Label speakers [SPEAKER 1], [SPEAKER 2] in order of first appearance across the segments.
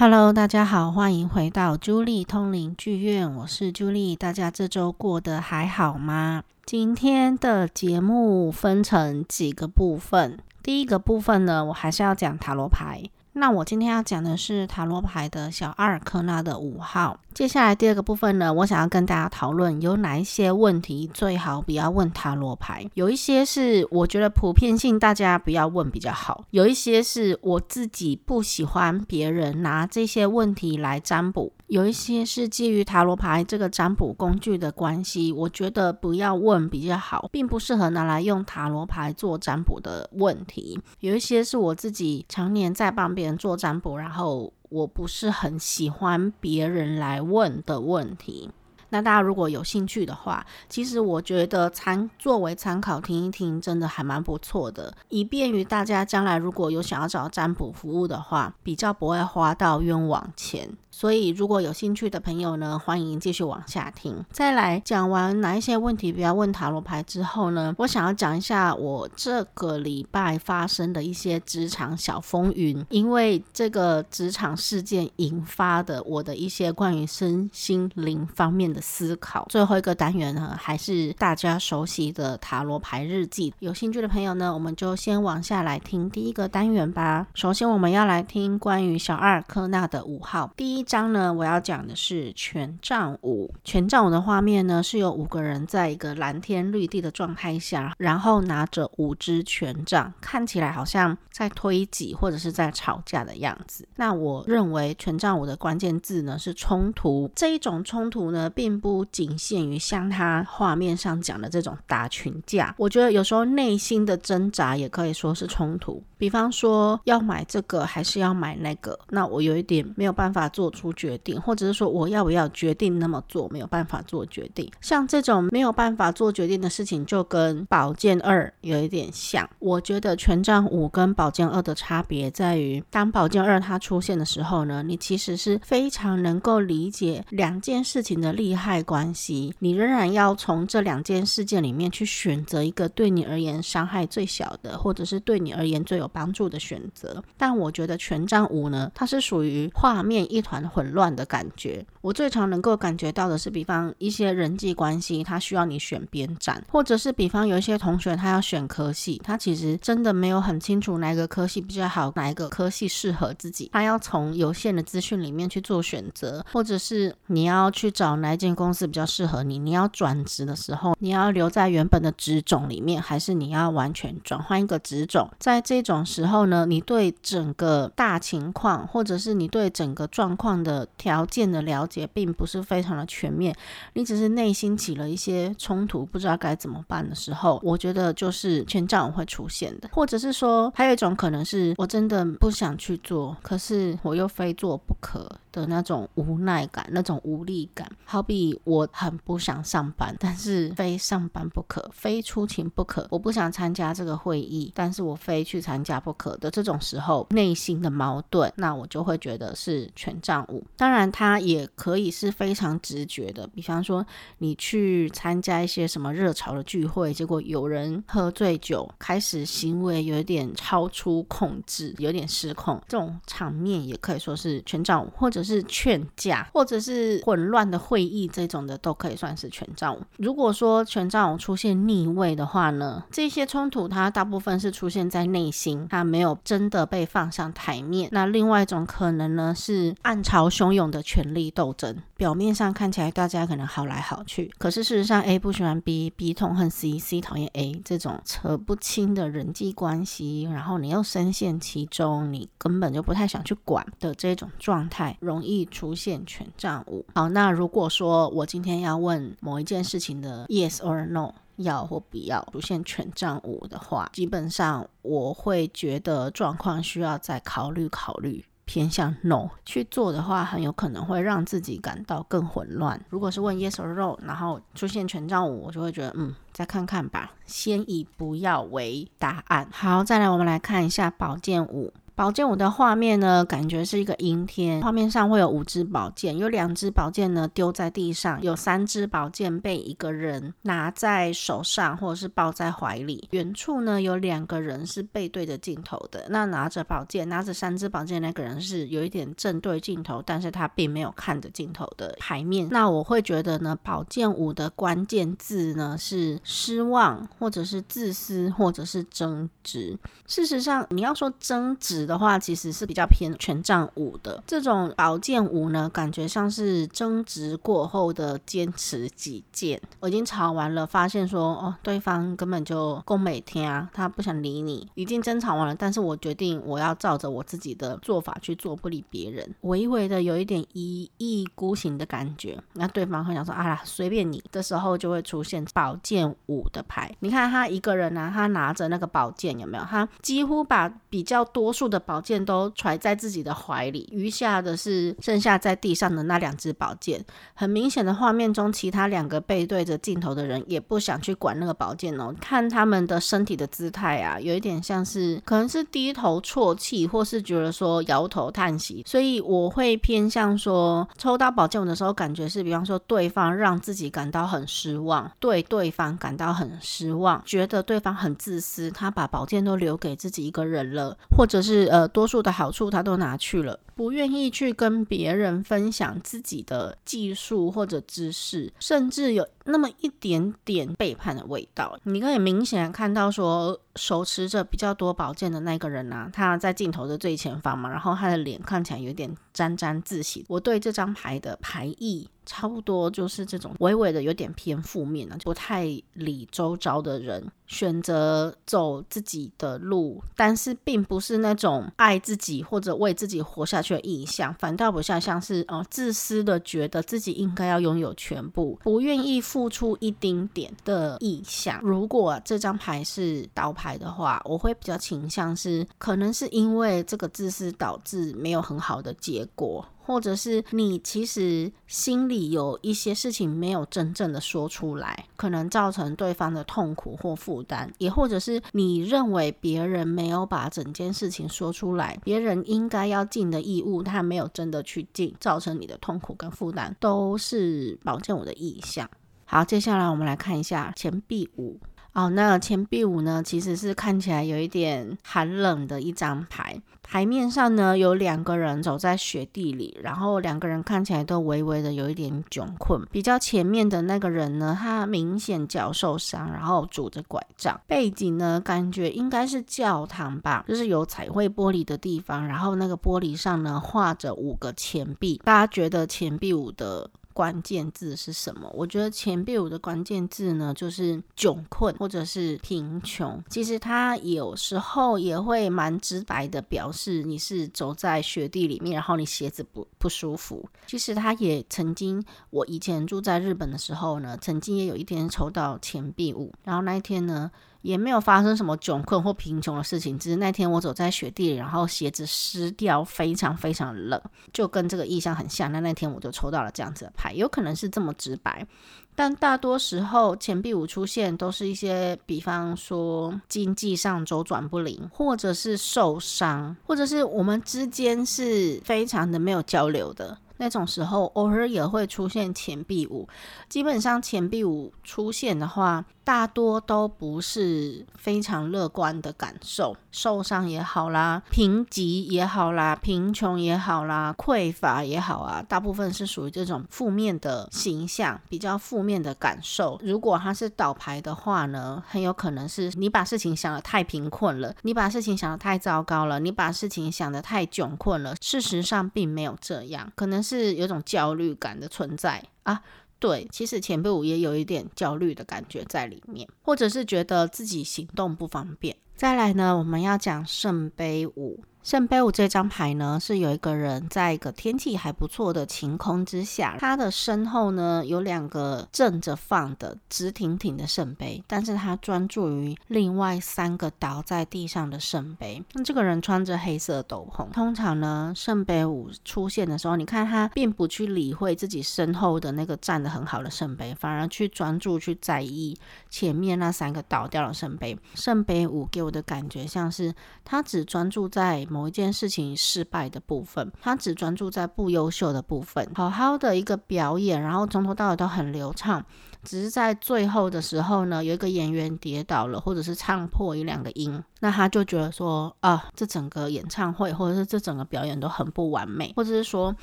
[SPEAKER 1] Hello，大家好，欢迎回到朱莉通灵剧院，我是朱莉。大家这周过得还好吗？今天的节目分成几个部分，第一个部分呢，我还是要讲塔罗牌。那我今天要讲的是塔罗牌的小阿尔克纳的五号。接下来第二个部分呢，我想要跟大家讨论有哪一些问题最好不要问塔罗牌。有一些是我觉得普遍性大家不要问比较好，有一些是我自己不喜欢别人拿这些问题来占卜，有一些是基于塔罗牌这个占卜工具的关系，我觉得不要问比较好，并不适合拿来用塔罗牌做占卜的问题。有一些是我自己常年在帮别人做占卜，然后。我不是很喜欢别人来问的问题。那大家如果有兴趣的话，其实我觉得参作为参考听一听，真的还蛮不错的，以便于大家将来如果有想要找占卜服务的话，比较不会花到冤枉钱。所以，如果有兴趣的朋友呢，欢迎继续往下听。再来讲完哪一些问题不要问塔罗牌之后呢，我想要讲一下我这个礼拜发生的一些职场小风云，因为这个职场事件引发的我的一些关于身心灵方面的思考。最后一个单元呢，还是大家熟悉的塔罗牌日记。有兴趣的朋友呢，我们就先往下来听第一个单元吧。首先，我们要来听关于小阿尔科纳的五号第一。章呢，我要讲的是权杖五。权杖五的画面呢，是有五个人在一个蓝天绿地的状态下，然后拿着五支权杖，看起来好像在推挤或者是在吵架的样子。那我认为权杖五的关键字呢是冲突。这一种冲突呢，并不仅限于像他画面上讲的这种打群架。我觉得有时候内心的挣扎也可以说是冲突。比方说要买这个还是要买那个，那我有一点没有办法做出决定，或者是说我要不要决定那么做，没有办法做决定。像这种没有办法做决定的事情，就跟宝剑二有一点像。我觉得权杖五跟宝剑二的差别在于，当宝剑二它出现的时候呢，你其实是非常能够理解两件事情的利害关系，你仍然要从这两件事件里面去选择一个对你而言伤害最小的，或者是对你而言最有。帮助的选择，但我觉得权杖五呢，它是属于画面一团混乱的感觉。我最常能够感觉到的是，比方一些人际关系，它需要你选边站，或者是比方有一些同学他要选科系，他其实真的没有很清楚哪一个科系比较好，哪一个科系适合自己，他要从有限的资讯里面去做选择，或者是你要去找哪一间公司比较适合你，你要转职的时候，你要留在原本的职种里面，还是你要完全转换一个职种，在这种。时候呢，你对整个大情况，或者是你对整个状况的条件的了解，并不是非常的全面，你只是内心起了一些冲突，不知道该怎么办的时候，我觉得就是权杖会出现的，或者是说，还有一种可能是我真的不想去做，可是我又非做不可。的那种无奈感，那种无力感，好比我很不想上班，但是非上班不可，非出勤不可。我不想参加这个会议，但是我非去参加不可的这种时候，内心的矛盾，那我就会觉得是权杖当然，它也可以是非常直觉的，比方说你去参加一些什么热潮的聚会，结果有人喝醉酒，开始行为有点超出控制，有点失控，这种场面也可以说是权杖，或者是。劝架，或者是混乱的会议这种的，都可以算是权杖。如果说权杖出现逆位的话呢，这些冲突它大部分是出现在内心，它没有真的被放上台面。那另外一种可能呢，是暗潮汹涌的权力斗争。表面上看起来大家可能好来好去，可是事实上 A 不喜欢 B，B 痛恨 C，C 讨厌 A，这种扯不清的人际关系，然后你又深陷其中，你根本就不太想去管的这种状态，容易出现权杖五。好，那如果说我今天要问某一件事情的 Yes or No，要或不要出现权杖五的话，基本上我会觉得状况需要再考虑考虑。偏向 no 去做的话，很有可能会让自己感到更混乱。如果是问 yes or no，然后出现权杖五，我就会觉得嗯，再看看吧，先以不要为答案。好，再来我们来看一下宝剑五。宝剑五的画面呢，感觉是一个阴天，画面上会有五支宝剑，有两支宝剑呢丢在地上，有三支宝剑被一个人拿在手上或者是抱在怀里。远处呢有两个人是背对着镜头的，那拿着宝剑，拿着三支宝剑那个人是有一点正对镜头，但是他并没有看着镜头的牌面。那我会觉得呢，宝剑五的关键字呢是失望，或者是自私，或者是争执。事实上，你要说争执的话，其实是比较偏权杖五的这种宝剑五呢，感觉像是争执过后的坚持己见。我已经吵完了，发现说哦，对方根本就讲不听啊，他不想理你。已经争吵完了，但是我决定我要照着我自己的做法去做，不理别人，微微的有一点一意孤行的感觉。那对方会想说啊，随便你的时候，就会出现宝剑五的牌。你看他一个人呢、他拿着那个宝剑有没有？他几乎把比较多数的宝剑都揣在自己的怀里，余下的是剩下在地上的那两支宝剑。很明显的画面中，其他两个背对着镜头的人也不想去管那个宝剑哦。看他们的身体的姿态啊，有一点像是可能是低头啜泣，或是觉得说摇头叹息。所以我会偏向说，抽到宝剑的时候，感觉是比方说对方让自己感到很失望，对对方感到很失望，觉得对方很自私，他把宝剑都留给自己一个人了，或者是呃多数的好处他都拿去了。不愿意去跟别人分享自己的技术或者知识，甚至有那么一点点背叛的味道。你可以明显看到，说手持着比较多宝剑的那个人啊，他在镜头的最前方嘛，然后他的脸看起来有点沾沾自喜。我对这张牌的牌意差不多就是这种微微的有点偏负面的，不太理周遭的人，选择走自己的路，但是并不是那种爱自己或者为自己活下去的意向，反倒不像像是哦自私的觉得自己应该要拥有全部，不愿意付出一丁点的意向。如果这张牌是倒牌的话，我会比较倾向是可能是因为这个自私导致没有很好的结果。或者是你其实心里有一些事情没有真正的说出来，可能造成对方的痛苦或负担，也或者是你认为别人没有把整件事情说出来，别人应该要尽的义务，他没有真的去尽，造成你的痛苦跟负担，都是宝剑五的意象。好，接下来我们来看一下钱币五。哦，那钱币五呢，其实是看起来有一点寒冷的一张牌。牌面上呢，有两个人走在雪地里，然后两个人看起来都微微的有一点窘困。比较前面的那个人呢，他明显脚受伤，然后拄着拐杖。背景呢，感觉应该是教堂吧，就是有彩绘玻璃的地方，然后那个玻璃上呢，画着五个钱币。大家觉得钱币五的关键字是什么？我觉得钱币五的关键字呢，就是窘困或者是贫穷。其实它有时候也会蛮直白的表示你是走在雪地里面，然后你鞋子不不舒服。其实他也曾经，我以前住在日本的时候呢，曾经也有一天抽到钱币五，然后那一天呢。也没有发生什么窘困或贫穷的事情，只是那天我走在雪地里，然后鞋子湿掉，非常非常冷，就跟这个意象很像。那那天我就抽到了这样子的牌，有可能是这么直白，但大多时候钱币五出现都是一些，比方说经济上周转不灵，或者是受伤，或者是我们之间是非常的没有交流的。那种时候，偶尔也会出现钱币五。基本上，钱币五出现的话，大多都不是非常乐观的感受。受伤也好啦，贫瘠也好啦，贫穷也好啦，匮乏也好啊，大部分是属于这种负面的形象，比较负面的感受。如果它是倒牌的话呢，很有可能是你把事情想得太贫困了，你把事情想得太糟糕了，你把事情想得太窘困了。事实上，并没有这样，可能是。是有种焦虑感的存在啊，对，其实前辈五也有一点焦虑的感觉在里面，或者是觉得自己行动不方便。再来呢，我们要讲圣杯五。圣杯五这张牌呢，是有一个人在一个天气还不错的晴空之下，他的身后呢有两个正着放的直挺挺的圣杯，但是他专注于另外三个倒在地上的圣杯。那这个人穿着黑色斗篷，通常呢圣杯五出现的时候，你看他并不去理会自己身后的那个站得很好的圣杯，反而去专注去在意前面那三个倒掉的圣杯。圣杯五给我的感觉像是他只专注在某一件事情失败的部分，他只专注在不优秀的部分，好好的一个表演，然后从头到尾都很流畅。只是在最后的时候呢，有一个演员跌倒了，或者是唱破一两个音，那他就觉得说啊，这整个演唱会或者是这整个表演都很不完美，或者是说，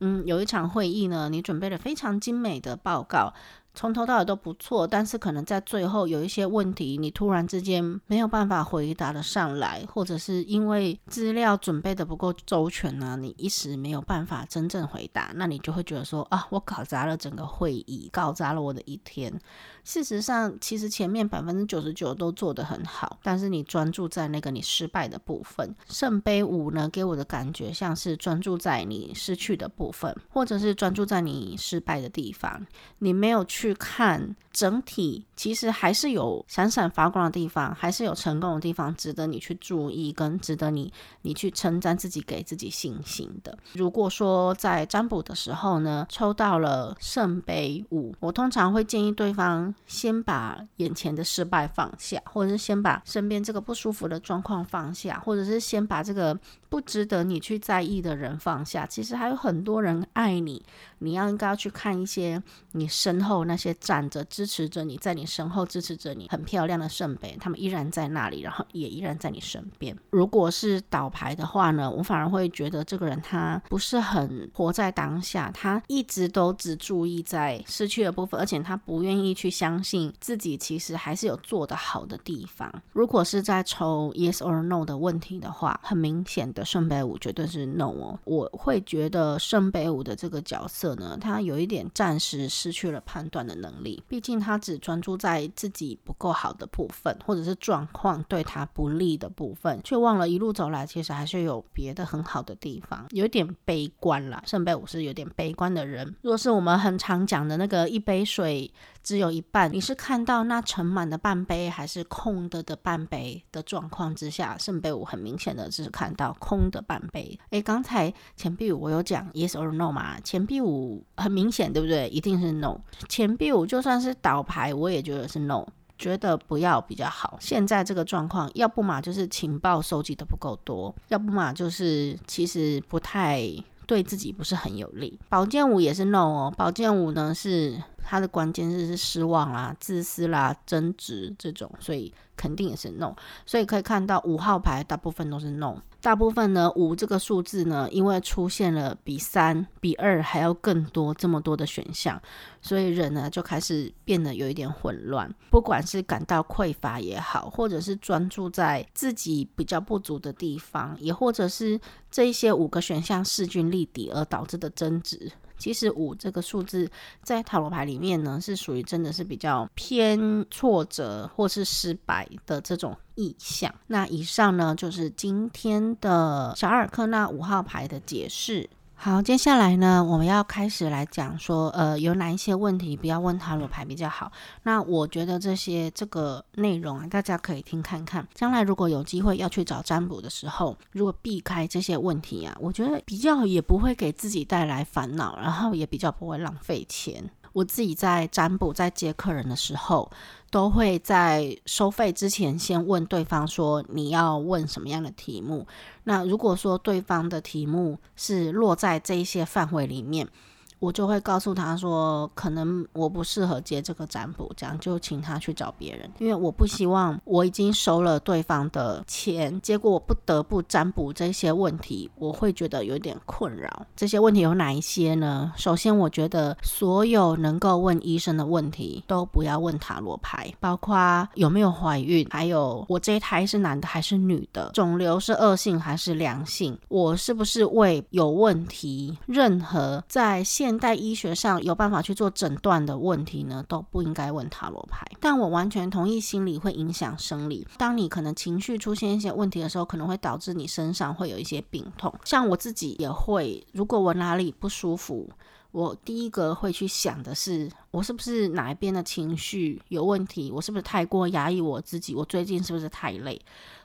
[SPEAKER 1] 嗯，有一场会议呢，你准备了非常精美的报告。从头到尾都不错，但是可能在最后有一些问题，你突然之间没有办法回答得上来，或者是因为资料准备的不够周全呢，你一时没有办法真正回答，那你就会觉得说啊，我搞砸了整个会议，搞砸了我的一天。事实上，其实前面百分之九十九都做得很好，但是你专注在那个你失败的部分。圣杯五呢，给我的感觉像是专注在你失去的部分，或者是专注在你失败的地方，你没有去看。整体其实还是有闪闪发光的地方，还是有成功的地方，值得你去注意，跟值得你你去称赞自己，给自己信心的。如果说在占卜的时候呢，抽到了圣杯五，我通常会建议对方先把眼前的失败放下，或者是先把身边这个不舒服的状况放下，或者是先把这个不值得你去在意的人放下。其实还有很多人爱你，你要应该要去看一些你身后那些站着。支持着你，在你身后支持着你，很漂亮的圣杯，他们依然在那里，然后也依然在你身边。如果是倒牌的话呢，我反而会觉得这个人他不是很活在当下，他一直都只注意在失去的部分，而且他不愿意去相信自己其实还是有做得好的地方。如果是在抽 yes or no 的问题的话，很明显的圣杯五绝对是 no 哦。我会觉得圣杯五的这个角色呢，他有一点暂时失去了判断的能力，毕竟。他只专注在自己不够好的部分，或者是状况对他不利的部分，却忘了一路走来其实还是有别的很好的地方，有点悲观啦。圣杯五是有点悲观的人。若是我们很常讲的那个一杯水只有一半，你是看到那盛满的半杯，还是空的的半杯的状况之下，圣杯五很明显的只是看到空的半杯。诶，刚才钱币五我有讲 yes or no 嘛？钱币五很明显，对不对？一定是 no。钱币五就算是倒牌，我也觉得是 no，觉得不要比较好。现在这个状况，要不嘛就是情报收集的不够多，要不嘛就是其实不太对自己不是很有利。宝剑五也是 no 哦，宝剑五呢是。它的关键是是失望啦、自私啦、争执这种，所以肯定也是 no。所以可以看到五号牌大部分都是 no。大部分呢，五这个数字呢，因为出现了比三、比二还要更多这么多的选项，所以人呢就开始变得有一点混乱。不管是感到匮乏也好，或者是专注在自己比较不足的地方，也或者是这一些五个选项势均力敌而导致的争执。其实五这个数字在塔罗牌里面呢，是属于真的是比较偏挫折或是失败的这种意象。那以上呢，就是今天的小阿卡纳五号牌的解释。好，接下来呢，我们要开始来讲说，呃，有哪一些问题不要问塔罗牌比较好。那我觉得这些这个内容啊，大家可以听看看。将来如果有机会要去找占卜的时候，如果避开这些问题啊，我觉得比较也不会给自己带来烦恼，然后也比较不会浪费钱。我自己在占卜在接客人的时候，都会在收费之前先问对方说，你要问什么样的题目。那如果说对方的题目是落在这一些范围里面。我就会告诉他说，可能我不适合接这个占卜，这样就请他去找别人，因为我不希望我已经收了对方的钱，结果我不得不占卜这些问题，我会觉得有点困扰。这些问题有哪一些呢？首先，我觉得所有能够问医生的问题都不要问塔罗牌，包括有没有怀孕，还有我这一胎是男的还是女的，肿瘤是恶性还是良性，我是不是胃有问题，任何在现现代医学上有办法去做诊断的问题呢，都不应该问塔罗牌。但我完全同意，心理会影响生理。当你可能情绪出现一些问题的时候，可能会导致你身上会有一些病痛。像我自己也会，如果我哪里不舒服，我第一个会去想的是，我是不是哪一边的情绪有问题？我是不是太过压抑我自己？我最近是不是太累？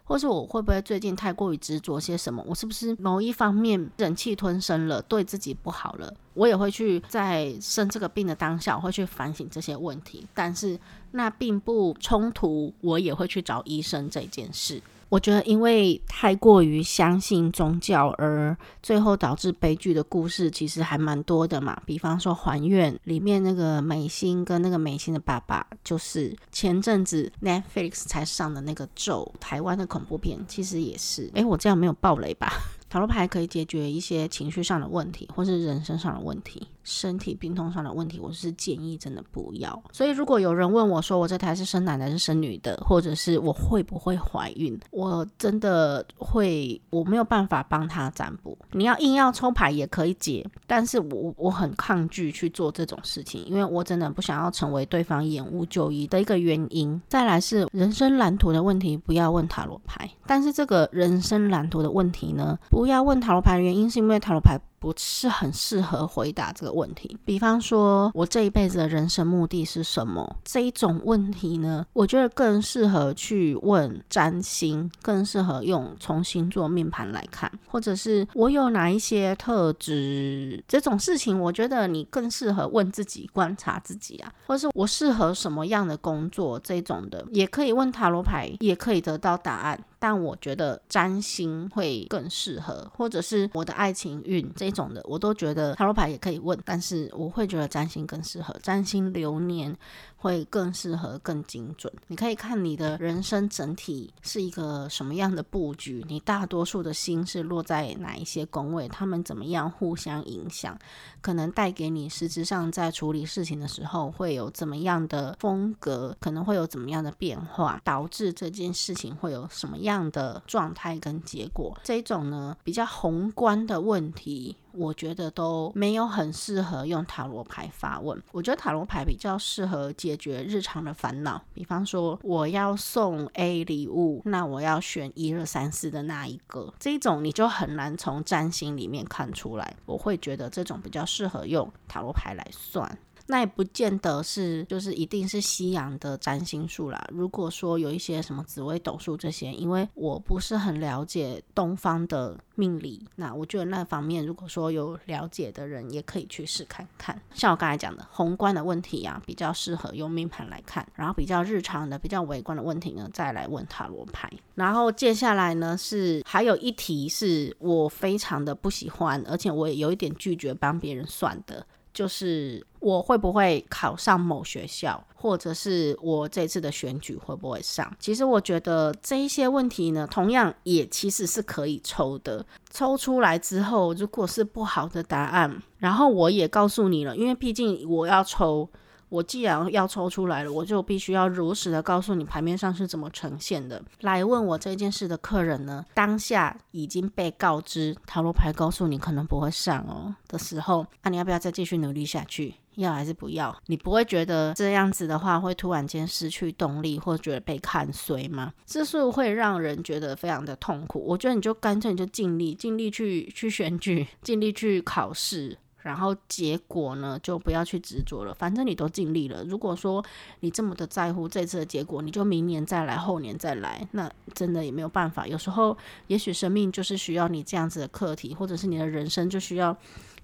[SPEAKER 1] 或是我会不会最近太过于执着些什么？我是不是某一方面忍气吞声了，对自己不好了？我也会去在生这个病的当下，我会去反省这些问题。但是那并不冲突，我也会去找医生这件事。我觉得，因为太过于相信宗教，而最后导致悲剧的故事，其实还蛮多的嘛。比方说《还愿》里面那个美心跟那个美心的爸爸，就是前阵子 Netflix 才上的那个咒，台湾的恐怖片，其实也是。诶，我这样没有爆雷吧？塔罗牌可以解决一些情绪上的问题，或是人生上的问题。身体病痛上的问题，我是建议真的不要。所以，如果有人问我说我这胎是生男的还是生女的，或者是我会不会怀孕，我真的会，我没有办法帮他占卜。你要硬要抽牌也可以解，但是我我很抗拒去做这种事情，因为我真的不想要成为对方延误就医的一个原因。再来是人生蓝图的问题，不要问塔罗牌。但是这个人生蓝图的问题呢，不要问塔罗牌的原因是因为塔罗牌。不是很适合回答这个问题。比方说，我这一辈子的人生目的是什么？这一种问题呢，我觉得更适合去问占星，更适合用从星座命盘来看，或者是我有哪一些特质？这种事情，我觉得你更适合问自己，观察自己啊，或者是我适合什么样的工作？这种的也可以问塔罗牌，也可以得到答案。但我觉得占星会更适合，或者是我的爱情运这种的，我都觉得塔罗牌也可以问，但是我会觉得占星更适合，占星流年会更适合、更精准。你可以看你的人生整体是一个什么样的布局，你大多数的心是落在哪一些宫位，他们怎么样互相影响，可能带给你实质上在处理事情的时候会有怎么样的风格，可能会有怎么样的变化，导致这件事情会有什么。样的状态跟结果，这种呢比较宏观的问题，我觉得都没有很适合用塔罗牌发问。我觉得塔罗牌比较适合解决日常的烦恼，比方说我要送 A 礼物，那我要选一二三四的那一个，这种你就很难从占星里面看出来。我会觉得这种比较适合用塔罗牌来算。那也不见得是，就是一定是西洋的占星术啦。如果说有一些什么紫微斗数这些，因为我不是很了解东方的命理，那我觉得那方面如果说有了解的人，也可以去试看看。像我刚才讲的宏观的问题啊，比较适合用命盘来看，然后比较日常的、比较微观的问题呢，再来问塔罗牌。然后接下来呢，是还有一题是我非常的不喜欢，而且我也有一点拒绝帮别人算的。就是我会不会考上某学校，或者是我这次的选举会不会上？其实我觉得这一些问题呢，同样也其实是可以抽的。抽出来之后，如果是不好的答案，然后我也告诉你了，因为毕竟我要抽。我既然要抽出来了，我就必须要如实的告诉你牌面上是怎么呈现的。来问我这件事的客人呢，当下已经被告知塔罗牌告诉你可能不会上哦的时候，那、你要不要再继续努力下去？要还是不要？你不会觉得这样子的话会突然间失去动力，或觉得被看衰吗？这是会让人觉得非常的痛苦。我觉得你就干脆你就尽力尽力去去选举，尽力去考试。然后结果呢，就不要去执着了，反正你都尽力了。如果说你这么的在乎这次的结果，你就明年再来，后年再来，那真的也没有办法。有时候，也许生命就是需要你这样子的课题，或者是你的人生就需要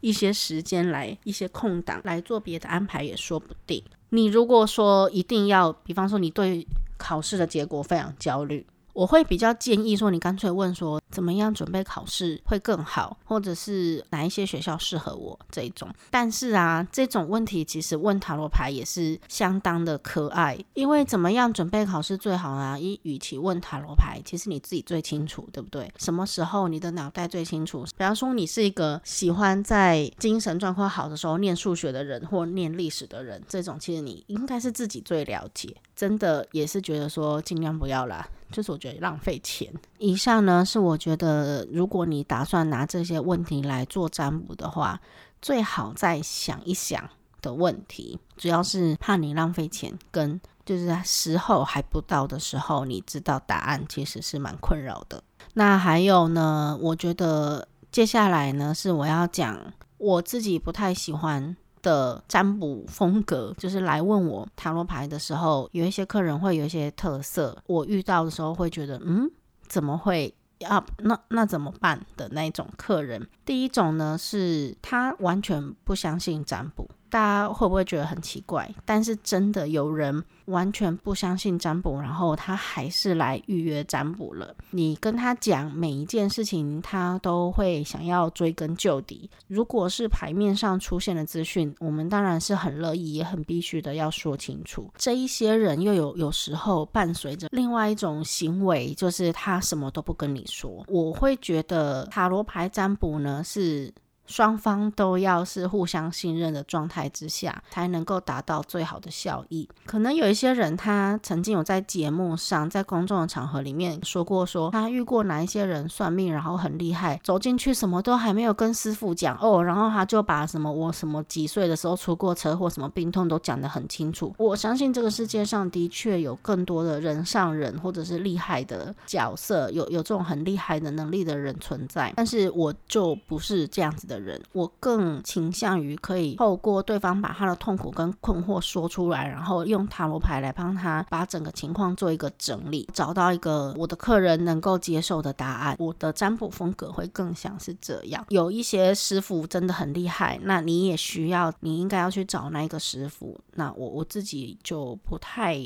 [SPEAKER 1] 一些时间来，一些空档来做别的安排，也说不定。你如果说一定要，比方说你对考试的结果非常焦虑。我会比较建议说，你干脆问说怎么样准备考试会更好，或者是哪一些学校适合我这一种。但是啊，这种问题其实问塔罗牌也是相当的可爱，因为怎么样准备考试最好啊？一与其问塔罗牌，其实你自己最清楚，对不对？什么时候你的脑袋最清楚？比方说，你是一个喜欢在精神状况好的时候念数学的人，或念历史的人，这种其实你应该是自己最了解。真的也是觉得说尽量不要啦。就是我觉得浪费钱。以上呢是我觉得，如果你打算拿这些问题来做占卜的话，最好再想一想的问题。主要是怕你浪费钱，跟就是时候还不到的时候，你知道答案其实是蛮困扰的。那还有呢，我觉得接下来呢是我要讲我自己不太喜欢的占卜风格，就是来问我塔罗牌的时候，有一些客人会有一些特色，我遇到的时候会觉得，嗯，怎么会啊？那那怎么办的那种客人？第一种呢，是他完全不相信占卜。大家会不会觉得很奇怪？但是真的有人完全不相信占卜，然后他还是来预约占卜了。你跟他讲每一件事情，他都会想要追根究底。如果是牌面上出现的资讯，我们当然是很乐意，也很必须的要说清楚。这一些人又有有时候伴随着另外一种行为，就是他什么都不跟你说。我会觉得塔罗牌占卜呢是。双方都要是互相信任的状态之下，才能够达到最好的效益。可能有一些人，他曾经有在节目上，在公众的场合里面说过说，他遇过哪一些人算命，然后很厉害，走进去什么都还没有跟师傅讲哦，然后他就把什么我什么几岁的时候出过车祸，什么病痛都讲得很清楚。我相信这个世界上的确有更多的人上人，或者是厉害的角色，有有这种很厉害的能力的人存在，但是我就不是这样子的。的人，我更倾向于可以透过对方把他的痛苦跟困惑说出来，然后用塔罗牌来帮他把整个情况做一个整理，找到一个我的客人能够接受的答案。我的占卜风格会更像是这样。有一些师傅真的很厉害，那你也需要，你应该要去找那一个师傅。那我我自己就不太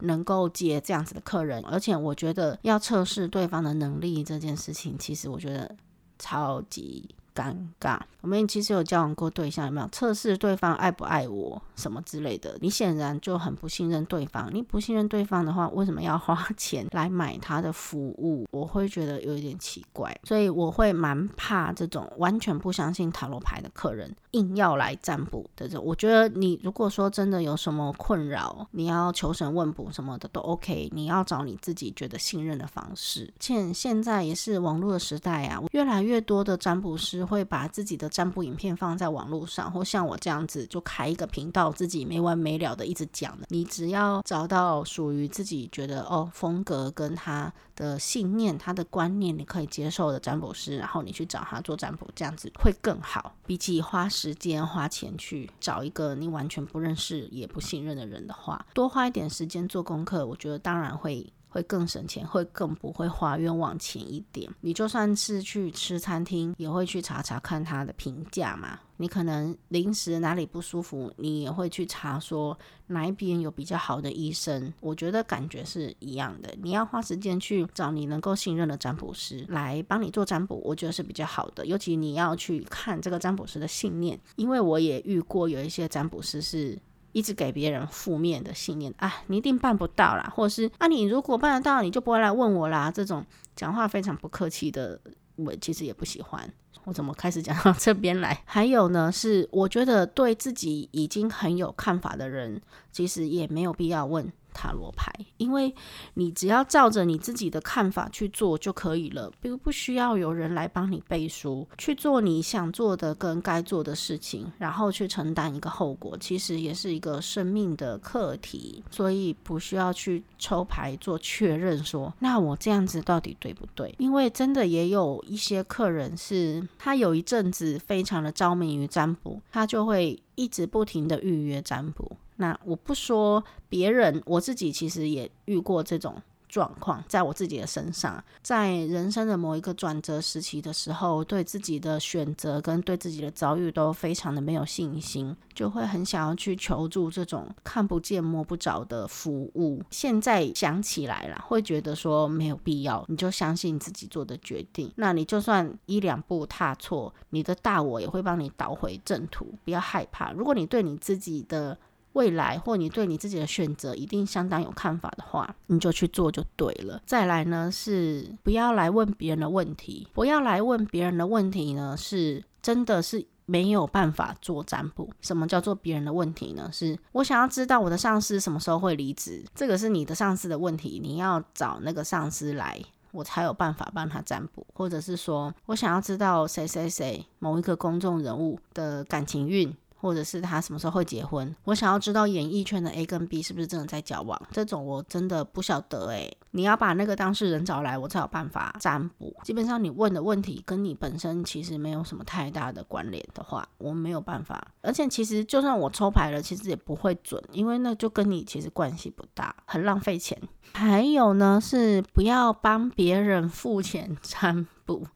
[SPEAKER 1] 能够接这样子的客人，而且我觉得要测试对方的能力这件事情，其实我觉得超级。尴尬，我们其实有交往过对象，有没有测试对方爱不爱我什么之类的？你显然就很不信任对方。你不信任对方的话，为什么要花钱来买他的服务？我会觉得有一点奇怪，所以我会蛮怕这种完全不相信塔罗牌的客人硬要来占卜的这种。我觉得你如果说真的有什么困扰，你要求神问卜什么的都 OK，你要找你自己觉得信任的方式。现现在也是网络的时代啊，越来越多的占卜师。会把自己的占卜影片放在网络上，或像我这样子就开一个频道，自己没完没了的一直讲的。你只要找到属于自己觉得哦风格跟他的信念、他的观念你可以接受的占卜师，然后你去找他做占卜，这样子会更好。比起花时间花钱去找一个你完全不认识也不信任的人的话，多花一点时间做功课，我觉得当然会。会更省钱，会更不会花冤枉钱一点。你就算是去吃餐厅，也会去查查看他的评价嘛。你可能临时哪里不舒服，你也会去查说哪一边有比较好的医生。我觉得感觉是一样的。你要花时间去找你能够信任的占卜师来帮你做占卜，我觉得是比较好的。尤其你要去看这个占卜师的信念，因为我也遇过有一些占卜师是。一直给别人负面的信念啊，你一定办不到啦，或者是啊，你如果办得到，你就不会来问我啦。这种讲话非常不客气的，我其实也不喜欢。我怎么开始讲到这边来？还有呢，是我觉得对自己已经很有看法的人，其实也没有必要问。塔罗牌，因为你只要照着你自己的看法去做就可以了，不不需要有人来帮你背书，去做你想做的跟该做的事情，然后去承担一个后果，其实也是一个生命的课题，所以不需要去抽牌做确认说，那我这样子到底对不对？因为真的也有一些客人是，他有一阵子非常的着迷于占卜，他就会一直不停的预约占卜。那我不说别人，我自己其实也遇过这种状况，在我自己的身上，在人生的某一个转折时期的时候，对自己的选择跟对自己的遭遇都非常的没有信心，就会很想要去求助这种看不见摸不着的服务。现在想起来了，会觉得说没有必要，你就相信自己做的决定。那你就算一两步踏错，你的大我也会帮你导回正途，不要害怕。如果你对你自己的未来或你对你自己的选择一定相当有看法的话，你就去做就对了。再来呢，是不要来问别人的问题，不要来问别人的问题呢，是真的是没有办法做占卜。什么叫做别人的问题呢？是我想要知道我的上司什么时候会离职，这个是你的上司的问题，你要找那个上司来，我才有办法帮他占卜。或者是说我想要知道谁谁谁某一个公众人物的感情运。或者是他什么时候会结婚？我想要知道演艺圈的 A 跟 B 是不是真的在交往？这种我真的不晓得诶。你要把那个当事人找来，我才有办法占卜。基本上你问的问题跟你本身其实没有什么太大的关联的话，我没有办法。而且其实就算我抽牌了，其实也不会准，因为那就跟你其实关系不大，很浪费钱。还有呢，是不要帮别人付钱占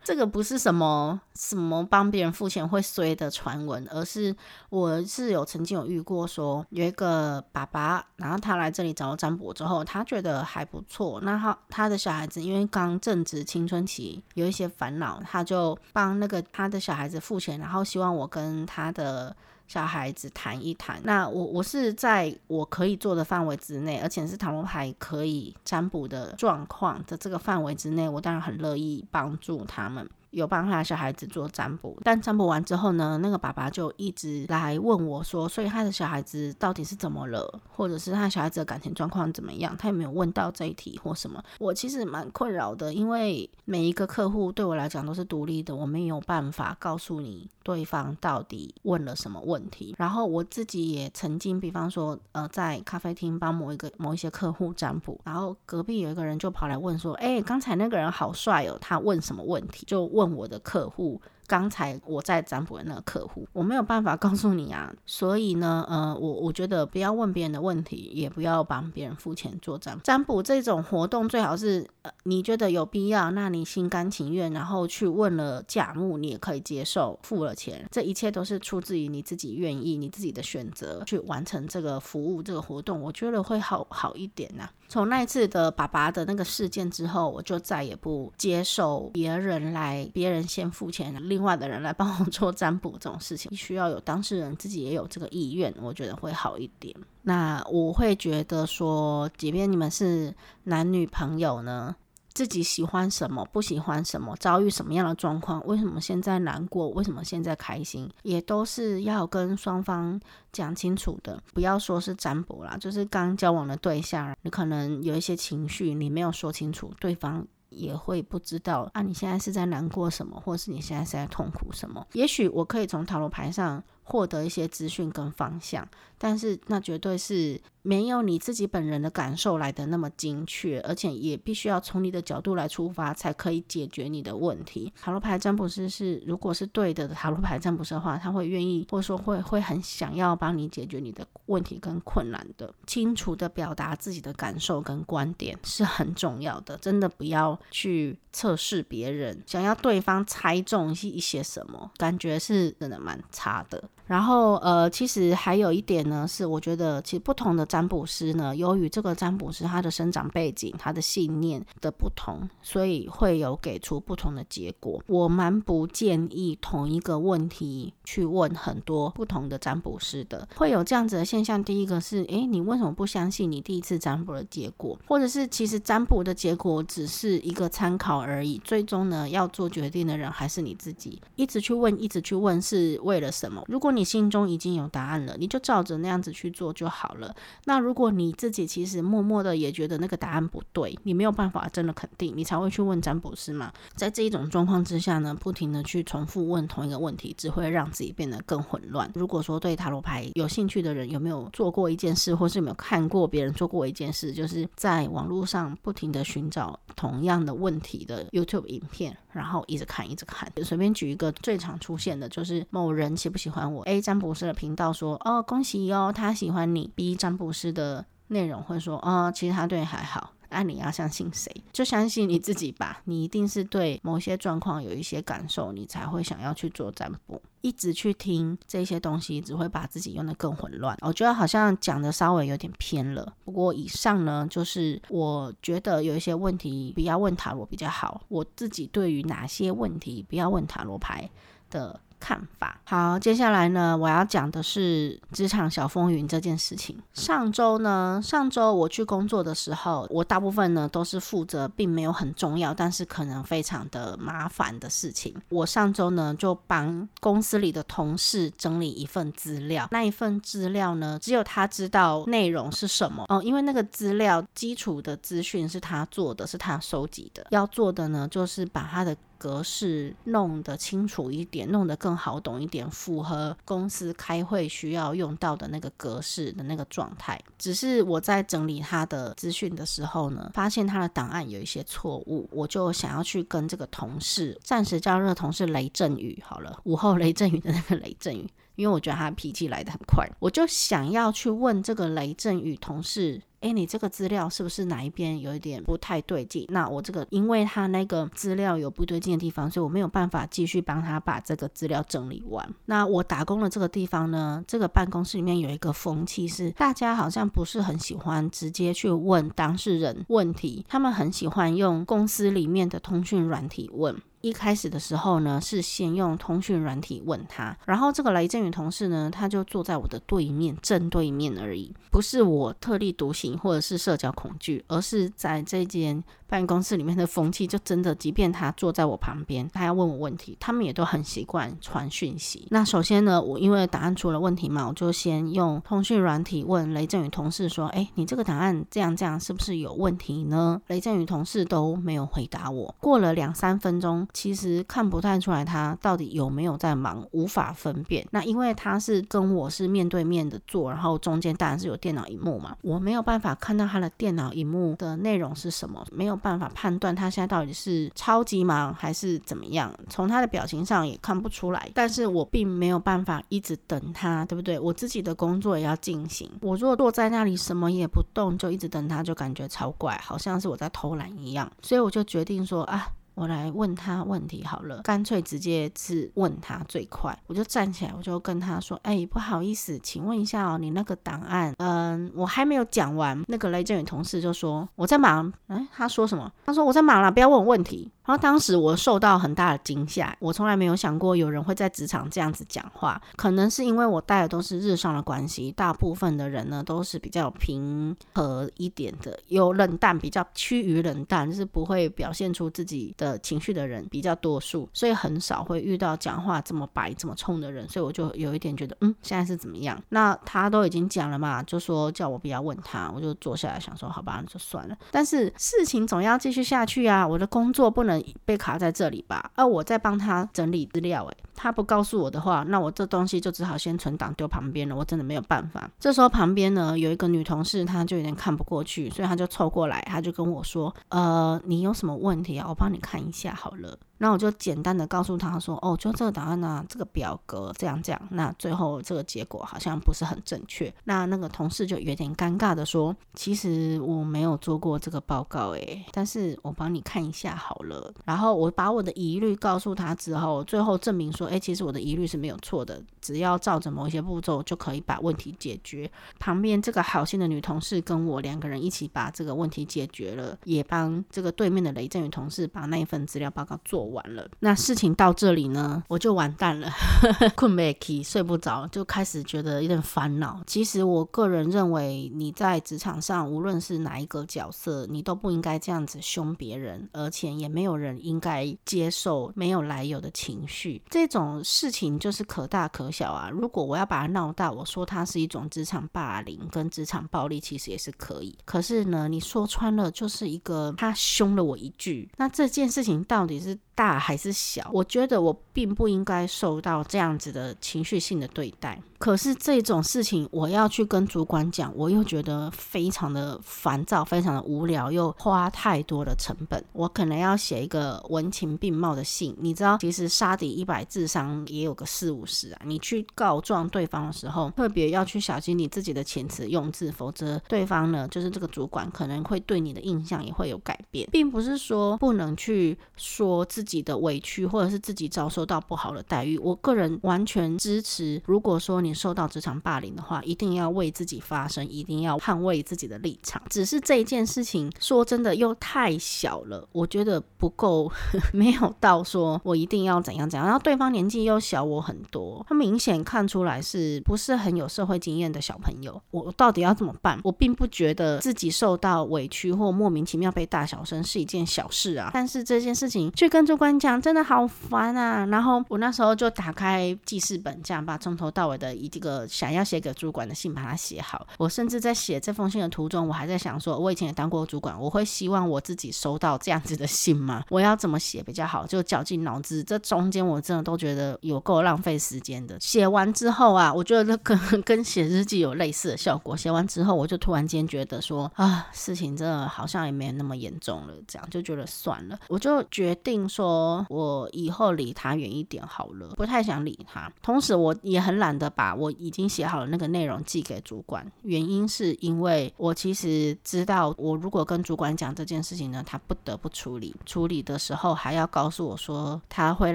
[SPEAKER 1] 这个不是什么什么帮别人付钱会衰的传闻，而是我是有曾经有遇过说有一个爸爸，然后他来这里找我占卜之后，他觉得还不错。那他他的小孩子因为刚正值青春期，有一些烦恼，他就帮那个他的小孩子付钱，然后希望我跟他的。小孩子谈一谈，那我我是在我可以做的范围之内，而且是塔罗牌可以占卜的状况的这个范围之内，我当然很乐意帮助他们。有帮他小孩子做占卜，但占卜完之后呢，那个爸爸就一直来问我说，所以他的小孩子到底是怎么了，或者是他小孩子的感情状况怎么样？他有没有问到这一题或什么？我其实蛮困扰的，因为每一个客户对我来讲都是独立的，我没有办法告诉你对方到底问了什么问题。然后我自己也曾经，比方说，呃，在咖啡厅帮某一个某一些客户占卜，然后隔壁有一个人就跑来问说，哎，刚才那个人好帅哦，他问什么问题？就问。问我的客户。刚才我在占卜的那个客户，我没有办法告诉你啊，所以呢，呃，我我觉得不要问别人的问题，也不要帮别人付钱做占。占卜这种活动最好是，呃，你觉得有必要，那你心甘情愿，然后去问了价目，你也可以接受，付了钱，这一切都是出自于你自己愿意，你自己的选择去完成这个服务这个活动，我觉得会好好一点呐、啊。从那一次的爸爸的那个事件之后，我就再也不接受别人来，别人先付钱。另外的人来帮我做占卜这种事情，需要有当事人自己也有这个意愿，我觉得会好一点。那我会觉得说，即便你们是男女朋友呢，自己喜欢什么，不喜欢什么，遭遇什么样的状况，为什么现在难过，为什么现在开心，也都是要跟双方讲清楚的。不要说是占卜啦，就是刚交往的对象，你可能有一些情绪，你没有说清楚，对方。也会不知道啊，你现在是在难过什么，或是你现在是在痛苦什么？也许我可以从塔罗牌上获得一些资讯跟方向，但是那绝对是。没有你自己本人的感受来的那么精确，而且也必须要从你的角度来出发，才可以解决你的问题。塔罗牌占卜师是，如果是对的塔罗牌占卜师的话，他会愿意，或者说会会很想要帮你解决你的问题跟困难的。清楚的表达自己的感受跟观点是很重要的，真的不要去测试别人，想要对方猜中一些什么，感觉是真的蛮差的。然后呃，其实还有一点呢呢，是我觉得其实不同的。占卜师呢，由于这个占卜师他的生长背景、他的信念的不同，所以会有给出不同的结果。我蛮不建议同一个问题去问很多不同的占卜师的，会有这样子的现象。第一个是，诶，你为什么不相信你第一次占卜的结果？或者是其实占卜的结果只是一个参考而已，最终呢，要做决定的人还是你自己。一直去问，一直去问，是为了什么？如果你心中已经有答案了，你就照着那样子去做就好了。那如果你自己其实默默的也觉得那个答案不对，你没有办法真的肯定，你才会去问占卜师嘛。在这一种状况之下呢，不停的去重复问同一个问题，只会让自己变得更混乱。如果说对塔罗牌有兴趣的人，有没有做过一件事，或是有没有看过别人做过一件事，就是在网络上不停的寻找同样的问题的 YouTube 影片，然后一直看一直看。随便举一个最常出现的就是某人喜不喜欢我？A 占卜师的频道说，哦，恭喜哦，他喜欢你。B 占卜师的内容会说，哦，其实他对你还好。那你要相信谁？就相信你自己吧。你一定是对某些状况有一些感受，你才会想要去做占卜。一直去听这些东西，只会把自己用得更混乱。我觉得好像讲的稍微有点偏了。不过以上呢，就是我觉得有一些问题不要问塔罗比较好。我自己对于哪些问题不要问塔罗牌的看法。好，接下来呢，我要讲的是职场小风云这件事情。上周呢，上周我去工作的时候，我大部分呢都是负责并没有很重要，但是可能非常的麻烦的事情。我上周呢就帮公司里的同事整理一份资料，那一份资料呢，只有他知道内容是什么哦，因为那个资料基础的资讯是他做的，是他收集的。要做的呢，就是把他的。格式弄得清楚一点，弄得更好懂一点，符合公司开会需要用到的那个格式的那个状态。只是我在整理他的资讯的时候呢，发现他的档案有一些错误，我就想要去跟这个同事，暂时叫这个同事雷阵雨好了，午后雷阵雨的那个雷阵雨。因为我觉得他脾气来得很快，我就想要去问这个雷震宇同事。诶，你这个资料是不是哪一边有一点不太对劲？那我这个，因为他那个资料有不对劲的地方，所以我没有办法继续帮他把这个资料整理完。那我打工的这个地方呢，这个办公室里面有一个风气是，大家好像不是很喜欢直接去问当事人问题，他们很喜欢用公司里面的通讯软体问。一开始的时候呢，是先用通讯软体问他，然后这个雷震宇同事呢，他就坐在我的对面，正对面而已，不是我特立独行或者是社交恐惧，而是在这间办公室里面的风气，就真的，即便他坐在我旁边，他要问我问题，他们也都很习惯传讯息。那首先呢，我因为答案出了问题嘛，我就先用通讯软体问雷震宇同事说：“哎，你这个答案这样这样是不是有问题呢？”雷震宇同事都没有回答我。过了两三分钟。其实看不太出来他到底有没有在忙，无法分辨。那因为他是跟我是面对面的坐，然后中间当然是有电脑荧幕嘛，我没有办法看到他的电脑荧幕的内容是什么，没有办法判断他现在到底是超级忙还是怎么样。从他的表情上也看不出来，但是我并没有办法一直等他，对不对？我自己的工作也要进行。我如果坐在那里什么也不动，就一直等他，就感觉超怪，好像是我在偷懒一样。所以我就决定说啊。我来问他问题好了，干脆直接是问他最快。我就站起来，我就跟他说：“哎，不好意思，请问一下哦，你那个档案，嗯，我还没有讲完。”那个雷震宇同事就说：“我在忙。”哎，他说什么？他说：“我在忙啦，不要问我问题。”然后当时我受到很大的惊吓，我从来没有想过有人会在职场这样子讲话。可能是因为我带的都是日上的关系，大部分的人呢都是比较平和一点的，有冷淡，比较趋于冷淡，就是不会表现出自己的情绪的人比较多数，所以很少会遇到讲话这么白、这么冲的人。所以我就有一点觉得，嗯，现在是怎么样？那他都已经讲了嘛，就说叫我不要问他，我就坐下来想说，好吧，那就算了。但是事情总要继续下去啊，我的工作不能。被卡在这里吧，而我在帮他整理资料，诶，他不告诉我的话，那我这东西就只好先存档丢旁边了，我真的没有办法。这时候旁边呢有一个女同事，她就有点看不过去，所以她就凑过来，她就跟我说：“呃，你有什么问题啊？我帮你看一下好了。”那我就简单的告诉他说，哦，就这个档案呢、这个表格这样这样，那最后这个结果好像不是很正确。那那个同事就有点尴尬的说，其实我没有做过这个报告，诶，但是我帮你看一下好了。然后我把我的疑虑告诉他之后，最后证明说，哎，其实我的疑虑是没有错的，只要照着某一些步骤就可以把问题解决。旁边这个好心的女同事跟我两个人一起把这个问题解决了，也帮这个对面的雷震宇同事把那一份资料报告做。完了，那事情到这里呢，我就完蛋了，困不起，睡不着，就开始觉得有点烦恼。其实我个人认为，你在职场上，无论是哪一个角色，你都不应该这样子凶别人，而且也没有人应该接受没有来由的情绪。这种事情就是可大可小啊。如果我要把它闹大，我说它是一种职场霸凌跟职场暴力，其实也是可以。可是呢，你说穿了就是一个他凶了我一句，那这件事情到底是大还是小？我觉得我并不应该受到这样子的情绪性的对待。可是这种事情，我要去跟主管讲，我又觉得非常的烦躁，非常的无聊，又花太多的成本。我可能要写一个文情并茂的信，你知道，其实杀敌一百，自伤也有个四五十啊。你去告状对方的时候，特别要去小心你自己的遣词用字，否则对方呢，就是这个主管可能会对你的印象也会有改变，并不是说不能去说自己的委屈，或者是自己遭受到不好的待遇。我个人完全支持，如果说你受到职场霸凌的话，一定要为自己发声，一定要捍卫自己的立场。只是这一件事情，说真的又太小了，我觉得不够，没有到说我一定要怎样怎样。然后对方年纪又小我很多，他明显看出来是不是很有社会经验的小朋友。我到底要怎么办？我并不觉得自己受到委屈或莫名其妙被大小声是一件小事啊。但是这件事情去跟主管讲，真的好烦啊。然后我那时候就打开记事本，这样把从头到尾的。以这个想要写给主管的信把它写好。我甚至在写这封信的途中，我还在想说，我以前也当过主管，我会希望我自己收到这样子的信吗？我要怎么写比较好？就绞尽脑汁。这中间我真的都觉得有够浪费时间的。写完之后啊，我觉得跟跟写日记有类似的效果。写完之后，我就突然间觉得说啊，事情真的好像也没那么严重了，这样就觉得算了。我就决定说，我以后离他远一点好了，不太想理他。同时，我也很懒得把把我已经写好的那个内容寄给主管，原因是因为我其实知道，我如果跟主管讲这件事情呢，他不得不处理，处理的时候还要告诉我说他会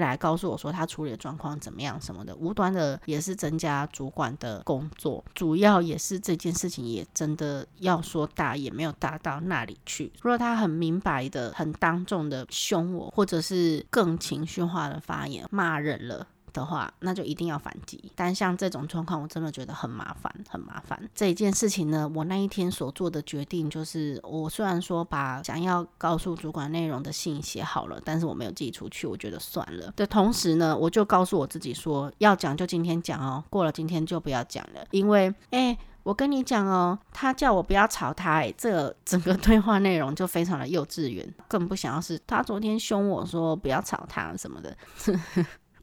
[SPEAKER 1] 来告诉我说他处理的状况怎么样什么的，无端的也是增加主管的工作，主要也是这件事情也真的要说大也没有大到那里去。如果他很明白的、很当众的凶我，或者是更情绪化的发言骂人了。的话，那就一定要反击。但像这种状况，我真的觉得很麻烦，很麻烦。这一件事情呢，我那一天所做的决定就是，我虽然说把想要告诉主管内容的信写好了，但是我没有寄出去。我觉得算了。的同时呢，我就告诉我自己说，要讲就今天讲哦，过了今天就不要讲了。因为，哎，我跟你讲哦，他叫我不要吵他，哎，这整个对话内容就非常的幼稚园，更不想要是他昨天凶我说不要吵他什么的。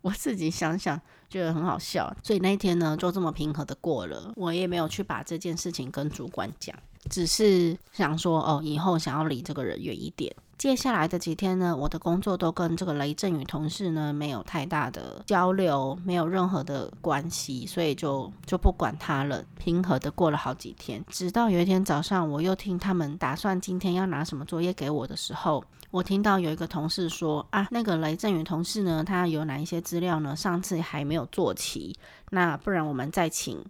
[SPEAKER 1] 我自己想想觉得很好笑，所以那天呢就这么平和的过了。我也没有去把这件事情跟主管讲，只是想说哦，以后想要离这个人远一点。接下来的几天呢，我的工作都跟这个雷阵雨同事呢没有太大的交流，没有任何的关系，所以就就不管他了，平和的过了好几天。直到有一天早上，我又听他们打算今天要拿什么作业给我的时候。我听到有一个同事说啊，那个雷震宇同事呢，他有哪一些资料呢？上次还没有做齐，那不然我们再请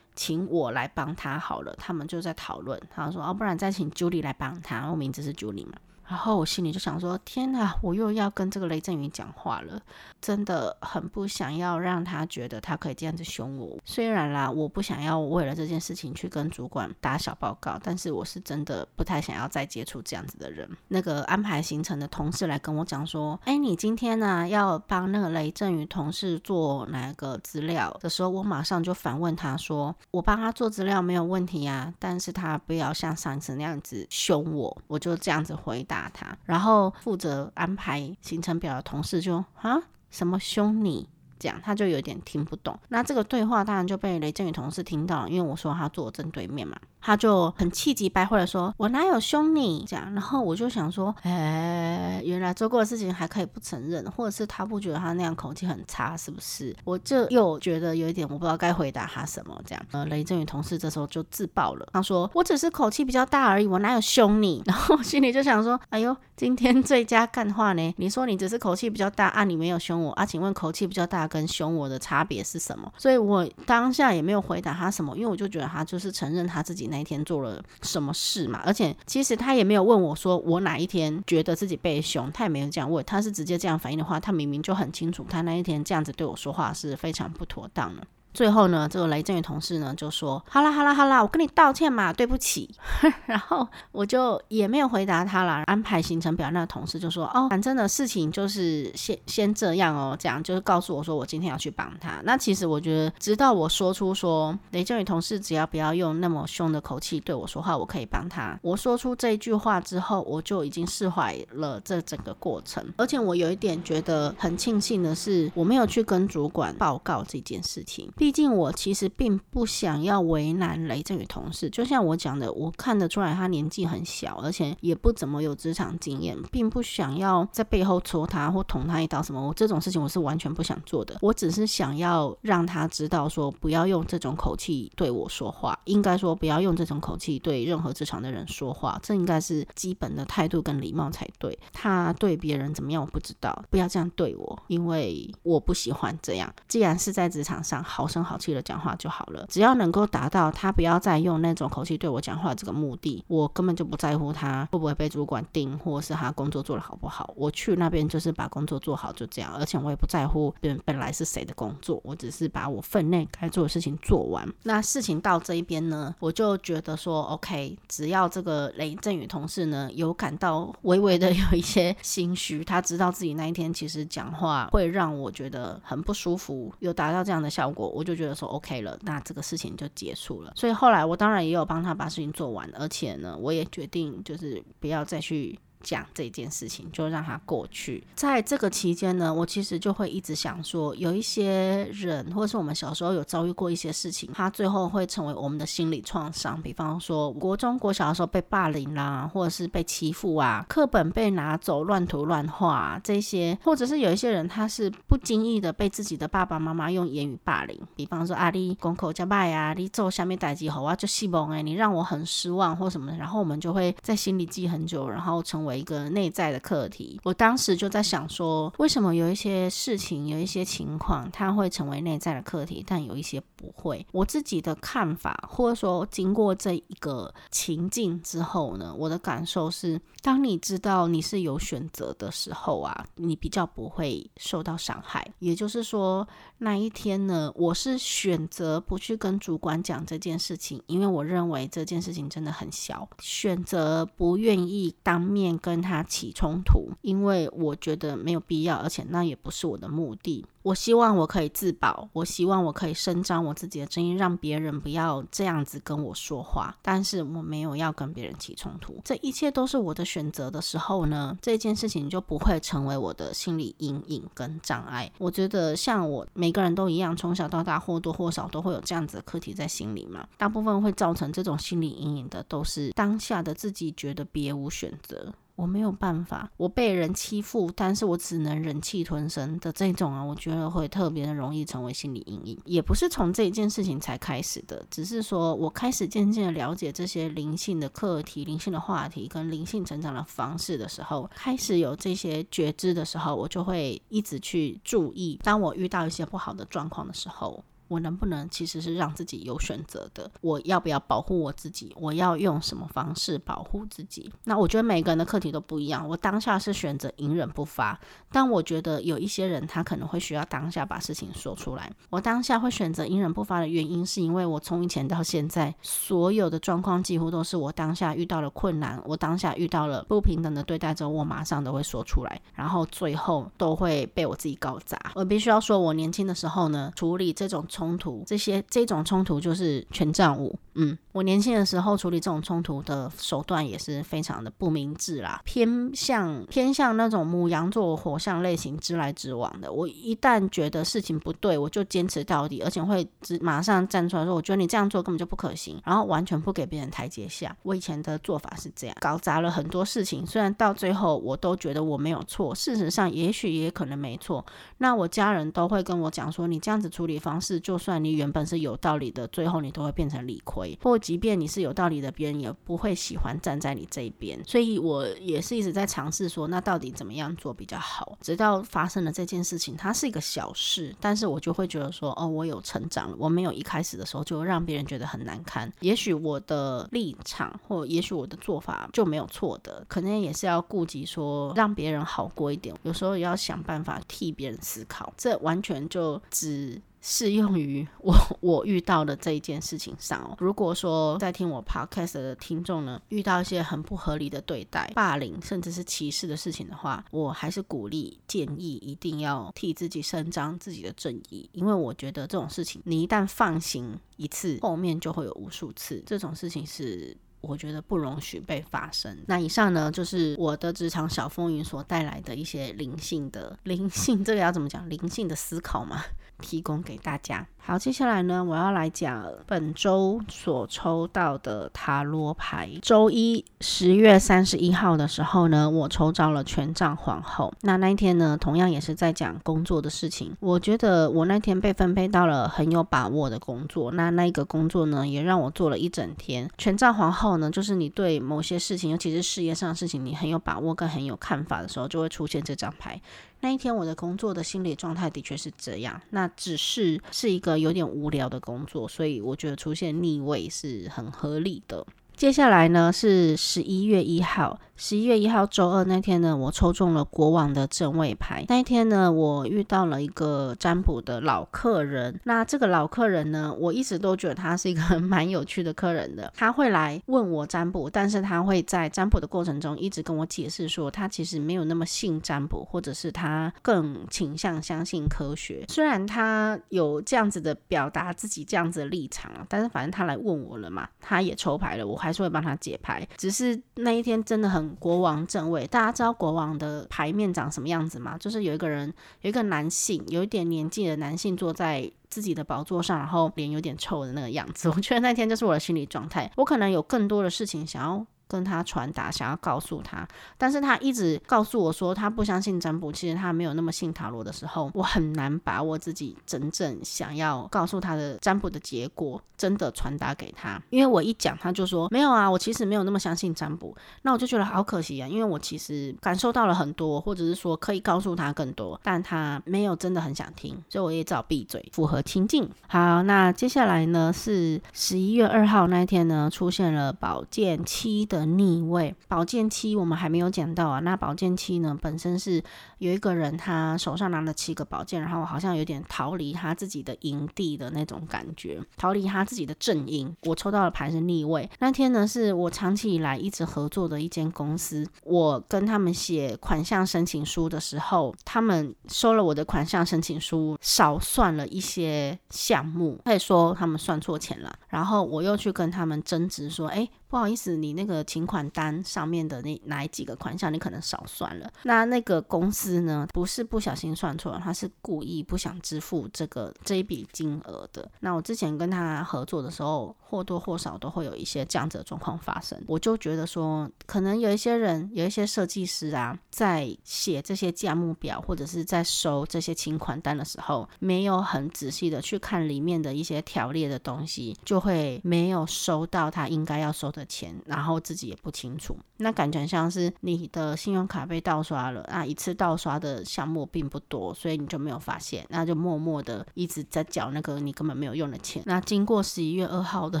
[SPEAKER 1] 请我来帮他好了。他们就在讨论，他说哦，不然再请 Julie 来帮他，我名字是 Julie 嘛。然后我心里就想说：天哪，我又要跟这个雷阵雨讲话了，真的很不想要让他觉得他可以这样子凶我。虽然啦，我不想要为了这件事情去跟主管打小报告，但是我是真的不太想要再接触这样子的人。那个安排行程的同事来跟我讲说：哎，你今天呢要帮那个雷阵雨同事做哪个资料的时候，我马上就反问他说：我帮他做资料没有问题呀，但是他不要像上次那样子凶我。我就这样子回答。打他，然后负责安排行程表的同事就啊，什么凶你？这样他就有点听不懂。那这个对话当然就被雷振宇同事听到了，因为我说他坐正对面嘛。他就很气急败坏的说：“我哪有凶你？”这样，然后我就想说：“哎，原来做过的事情还可以不承认，或者是他不觉得他那样口气很差，是不是？”我就又觉得有一点，我不知道该回答他什么。这样，呃，雷振宇同事这时候就自爆了，他说：“我只是口气比较大而已，我哪有凶你？”然后心里就想说：“哎呦，今天最佳干话呢？你说你只是口气比较大啊，你没有凶我啊？请问口气比较大跟凶我的差别是什么？”所以我当下也没有回答他什么，因为我就觉得他就是承认他自己那。一天做了什么事嘛？而且其实他也没有问我说我哪一天觉得自己被凶，他也没有这样问。他是直接这样反应的话，他明明就很清楚，他那一天这样子对我说话是非常不妥当的。最后呢，这个雷阵雨同事呢就说：“好啦好啦好啦，我跟你道歉嘛，对不起。”然后我就也没有回答他啦。安排行程表那个同事就说：“哦，反正的事情就是先先这样哦，这样就是告诉我说我今天要去帮他。”那其实我觉得，直到我说出说雷阵雨同事只要不要用那么凶的口气对我说话，我可以帮他。我说出这一句话之后，我就已经释怀了这整个过程。而且我有一点觉得很庆幸的是，我没有去跟主管报告这件事情。毕竟我其实并不想要为难雷阵雨同事，就像我讲的，我看得出来他年纪很小，而且也不怎么有职场经验，并不想要在背后戳他或捅他一刀什么。我这种事情我是完全不想做的，我只是想要让他知道说，不要用这种口气对我说话，应该说不要用这种口气对任何职场的人说话，这应该是基本的态度跟礼貌才对。他对别人怎么样我不知道，不要这样对我，因为我不喜欢这样。既然是在职场上，好声好气的讲话就好了，只要能够达到他不要再用那种口气对我讲话这个目的，我根本就不在乎他会不会被主管定，或是他工作做得好不好。我去那边就是把工作做好，就这样。而且我也不在乎本本来是谁的工作，我只是把我分内该做的事情做完。那事情到这一边呢，我就觉得说，OK，只要这个雷阵雨同事呢有感到微微的有一些心虚，他知道自己那一天其实讲话会让我觉得很不舒服，有达到这样的效果，我就觉得说 OK 了，那这个事情就结束了。所以后来我当然也有帮他把事情做完，而且呢，我也决定就是不要再去讲这件事情，就让它过去。在这个期间呢，我其实就会一直想说，有一些人，或者是我们小时候有遭遇过一些事情，它最后会成为我们的心理创伤。比方说，国中、国小的时候被霸凌啦，或者是被欺负啊，课本被拿走、乱涂乱画啊，这些，或者是有一些人，他是不经意的被自己的爸爸妈妈用言语霸凌。比方说，啊，你功课加败啊，你做下面代志好啊，就失望哎，你让我很失望或什么的，然后我们就会在心里记很久，然后成为一个内在的课题。我当时就在想说，为什么有一些事情、有一些情况，它会成为内在的课题，但有一些不会？我自己的看法，或者说经过这一个情境之后呢，我的感受是，当你知道你是有选择的时候啊，你比较不会受到伤害。也就是说，那一天呢，我是选择不去跟主管讲这件事情，因为我认为这件事情真的很小，选择不愿意当面跟他起冲突，因为我觉得没有必要，而且那也不是我的目的。我希望我可以自保，我希望我可以伸张我自己的正义，让别人不要这样子跟我说话。但是我没有要跟别人起冲突，这一切都是我的选择的时候呢，这件事情就不会成为我的心理阴影跟障碍。我觉得像我每个人都一样，从小到大或多或少都会有这样子的课题在心里嘛。大部分会造成这种心理阴影的，都是当下的自己觉得别无选择。我没有办法，我被人欺负，但是我只能忍气吞声的这种啊，我觉会特别的容易成为心理阴影。也不是从这一件事情才开始的，只是说我开始渐渐的了解这些灵性的课题、灵性的话题跟灵性成长的方式的时候，开始有这些觉知的时候，我就会一直去注意。当我遇到一些不好的状况的时候。我能不能其实是让自己有选择的？我要不要保护我自己？我要用什么方式保护自己？那我觉得每个人的课题都不一样。我当下是选择隐忍不发，但我觉得有一些人他可能会需要当下把事情说出来。我当下会选择隐忍不发的原因，是因为我从以前到现在所有的状况几乎都是我当下遇到了困难，我当下遇到了不平等的对待之后，我马上都会说出来，然后最后都会被我自己搞砸。我必须要说，我年轻的时候呢，处理这种。冲突，这些这种冲突就是权杖五。嗯，我年轻的时候处理这种冲突的手段也是非常的不明智啦，偏向偏向那种母羊座火象类型，直来直往的。我一旦觉得事情不对，我就坚持到底，而且会直马上站出来说，我觉得你这样做根本就不可行，然后完全不给别人台阶下。我以前的做法是这样，搞砸了很多事情。虽然到最后我都觉得我没有错，事实上也许也可能没错。那我家人都会跟我讲说，你这样子处理方式。就算你原本是有道理的，最后你都会变成理亏；或即便你是有道理的，别人也不会喜欢站在你这一边。所以我也是一直在尝试说，那到底怎么样做比较好？直到发生了这件事情，它是一个小事，但是我就会觉得说，哦，我有成长了，我没有一开始的时候就让别人觉得很难堪。也许我的立场，或也许我的做法就没有错的，可能也是要顾及说让别人好过一点。有时候也要想办法替别人思考，这完全就只。适用于我 我遇到的这一件事情上哦。如果说在听我 podcast 的听众呢，遇到一些很不合理的对待、霸凌，甚至是歧视的事情的话，我还是鼓励建议一定要替自己伸张自己的正义，因为我觉得这种事情你一旦放行一次，后面就会有无数次。这种事情是。我觉得不容许被发生。那以上呢，就是我的职场小风云所带来的一些灵性的灵性，这个要怎么讲？灵性的思考嘛，提供给大家。好，接下来呢，我要来讲本周所抽到的塔罗牌。周一十月三十一号的时候呢，我抽到了权杖皇后。那那一天呢，同样也是在讲工作的事情。我觉得我那天被分配到了很有把握的工作。那那个工作呢，也让我做了一整天。权杖皇后呢，就是你对某些事情，尤其是事业上的事情，你很有把握跟很有看法的时候，就会出现这张牌。那一天我的工作的心理状态的确是这样，那只是是一个有点无聊的工作，所以我觉得出现逆位是很合理的。接下来呢，是十一月一号。十一月一号周二那天呢，我抽中了国王的正位牌。那一天呢，我遇到了一个占卜的老客人。那这个老客人呢，我一直都觉得他是一个 蛮有趣的客人的。他会来问我占卜，但是他会在占卜的过程中一直跟我解释说，他其实没有那么信占卜，或者是他更倾向相信科学。虽然他有这样子的表达自己这样子的立场啊，但是反正他来问我了嘛，他也抽牌了，我还还是会帮他解牌。只是那一天真的很国王正位，大家知道国王的牌面长什么样子吗？就是有一个人，有一个男性，有一点年纪的男性坐在自己的宝座上，然后脸有点臭的那个样子。我觉得那天就是我的心理状态。我可能有更多的事情想要。跟他传达，想要告诉他，但是他一直告诉我说他不相信占卜，其实他没有那么信塔罗的时候，我很难把我自己真正想要告诉他的占卜的结果真的传达给他，因为我一讲他就说没有啊，我其实没有那么相信占卜，那我就觉得好可惜啊，因为我其实感受到了很多，或者是说可以告诉他更多，但他没有真的很想听，所以我也只好闭嘴，符合情境。好，那接下来呢是十一月二号那一天呢出现了宝剑七的。的逆位，宝剑七我们还没有讲到啊。那宝剑七呢，本身是有一个人，他手上拿了七个宝剑，然后好像有点逃离他自己的营地的那种感觉，逃离他自己的阵营。我抽到的牌是逆位。那天呢，是我长期以来一直合作的一间公司，我跟他们写款项申请书的时候，他们收了我的款项申请书，少算了一些项目，可以说他们算错钱了。然后我又去跟他们争执说，哎。不好意思，你那个请款单上面的那哪几个款项，你可能少算了。那那个公司呢，不是不小心算错了，他是故意不想支付这个这一笔金额的。那我之前跟他合作的时候，或多或少都会有一些这样子的状况发生。我就觉得说，可能有一些人，有一些设计师啊，在写这些价目表或者是在收这些请款单的时候，没有很仔细的去看里面的一些条列的东西，就会没有收到他应该要收的钱，然后自己也不清楚，那感觉像是你的信用卡被盗刷了，那一次盗刷的项目并不多，所以你就没有发现，那就默默的一直在缴那个你根本没有用的钱。那经过十一月二号的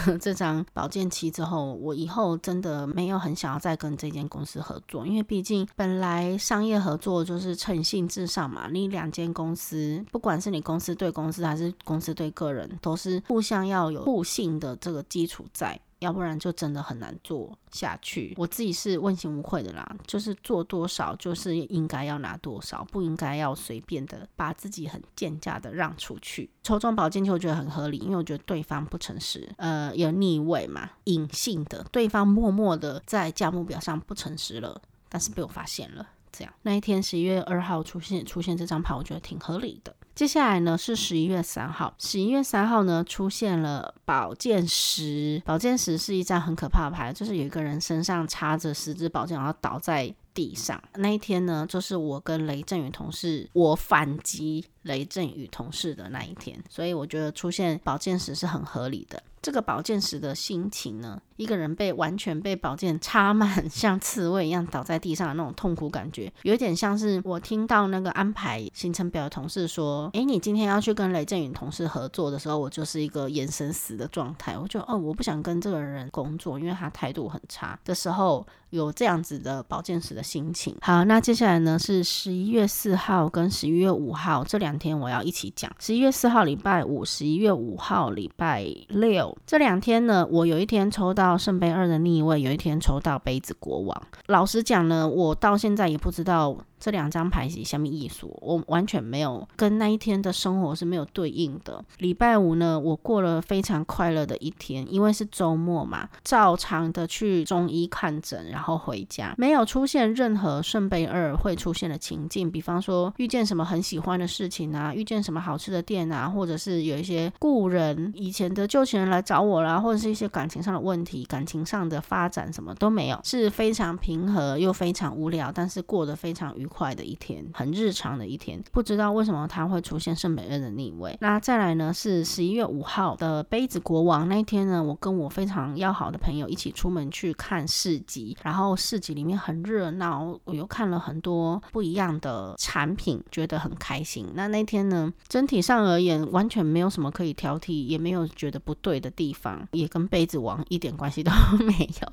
[SPEAKER 1] 这张保健期之后，我以后真的没有很想要再跟这间公司合作，因为毕竟本来商业合作就是诚信至上嘛，你两间公司，不管是你公司对公司还是公司对个人，都是互相要有互信的这个基础在。要不然就真的很难做下去。我自己是问心无愧的啦，就是做多少就是应该要拿多少，不应该要随便的把自己很贱价的让出去。抽中宝剑七，我觉得很合理，因为我觉得对方不诚实，呃，有逆位嘛，隐性的，对方默默的在价目表上不诚实了，但是被我发现了。这样，那一天十一月二号出现出现这张牌，我觉得挺合理的。接下来呢是十一月三号，十一月三号呢出现了宝剑十，宝剑十是一张很可怕的牌，就是有一个人身上插着十支宝剑，然后倒在地上。那一天呢，就是我跟雷震宇同事，我反击雷震宇同事的那一天，所以我觉得出现宝剑十是很合理的。这个宝剑十的心情呢，一个人被完全被宝剑插满，像刺猬一样倒在地上的那种痛苦感觉，有点像是我听到那个安排行程表的同事说：“诶，你今天要去跟雷震宇同事合作的时候，我就是一个眼神死的状态。”我就哦，我不想跟这个人工作，因为他态度很差的时候，有这样子的宝剑十的心情。好，那接下来呢是十一月四号跟十一月五号这两两天我要一起讲。十一月四号礼拜五，十一月五号礼拜六。这两天呢，我有一天抽到圣杯二的逆位，有一天抽到杯子国王。老实讲呢，我到现在也不知道。这两张牌是什么意思？我完全没有跟那一天的生活是没有对应的。礼拜五呢，我过了非常快乐的一天，因为是周末嘛，照常的去中医看诊，然后回家，没有出现任何圣杯二会出现的情境，比方说遇见什么很喜欢的事情啊，遇见什么好吃的店啊，或者是有一些故人以前的旧情人来找我啦，或者是一些感情上的问题，感情上的发展什么都没有，是非常平和又非常无聊，但是过得非常愉快。的一天，很日常的一天，不知道为什么它会出现圣杯二的逆位。那再来呢，是十一月五号的杯子国王那一天呢，我跟我非常要好的朋友一起出门去看市集，然后市集里面很热闹，我又看了很多不一样的产品，觉得很开心。那那天呢，整体上而言完全没有什么可以挑剔，也没有觉得不对的地方，也跟杯子王一点关系都没有。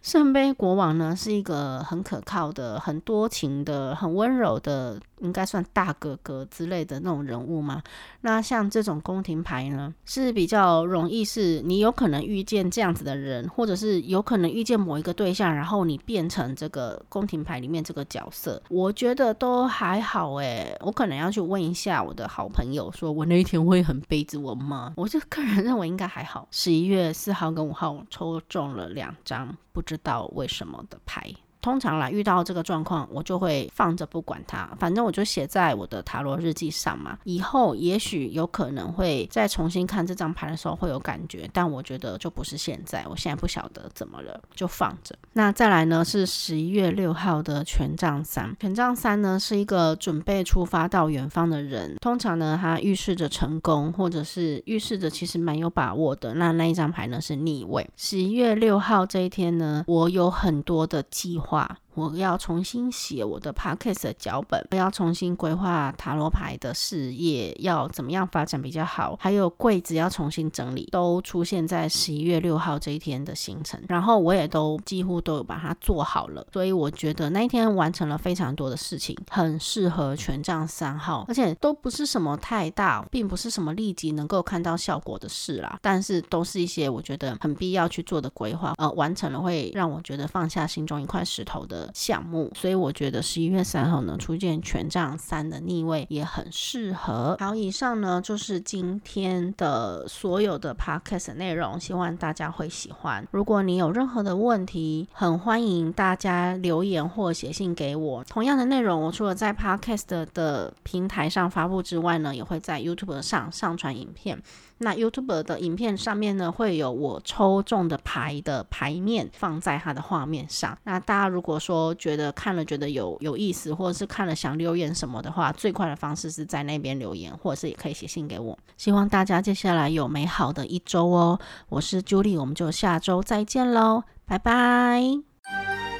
[SPEAKER 1] 圣杯国王呢，是一个很可靠的、很多情的。很温柔的，应该算大哥哥之类的那种人物吗？那像这种宫廷牌呢，是比较容易是你有可能遇见这样子的人，或者是有可能遇见某一个对象，然后你变成这个宫廷牌里面这个角色。我觉得都还好诶，我可能要去问一下我的好朋友，说我那一天会很背着我吗？我就个人 认为应该还好。十一月四号跟五号抽中了两张，不知道为什么的牌。通常来遇到这个状况，我就会放着不管它，反正我就写在我的塔罗日记上嘛。以后也许有可能会再重新看这张牌的时候会有感觉，但我觉得就不是现在。我现在不晓得怎么了，就放着。那再来呢是十一月六号的权杖三，权杖三呢是一个准备出发到远方的人，通常呢它预示着成功，或者是预示着其实蛮有把握的。那那一张牌呢是逆位。十一月六号这一天呢，我有很多的计划。话，我要重新写我的 podcast 的脚本，我要重新规划塔罗牌的事业，要怎么样发展比较好，还有柜子要重新整理，都出现在十一月六号这一天的行程，然后我也都几乎都把它做好了，所以我觉得那一天完成了非常多的事情，很适合权杖三号，而且都不是什么太大，并不是什么立即能够看到效果的事啦，但是都是一些我觉得很必要去做的规划，呃，完成了会让我觉得放下心中一块石头的项目，所以我觉得十一月三号呢，出现权杖三的逆位也很适合。好，以上呢就是今天的所有的 podcast 内容，希望大家会喜欢。如果你有任何的问题，很欢迎大家留言或写信给我。同样的内容，我除了在 podcast 的平台上发布之外呢，也会在 YouTube 上上传影片。那 YouTube 的影片上面呢，会有我抽中的牌的牌面放在它的画面上。那大家如果说觉得看了觉得有有意思，或者是看了想留言什么的话，最快的方式是在那边留言，或者是也可以写信给我。希望大家接下来有美好的一周哦。我是 Julie，我们就下周再见喽，拜拜。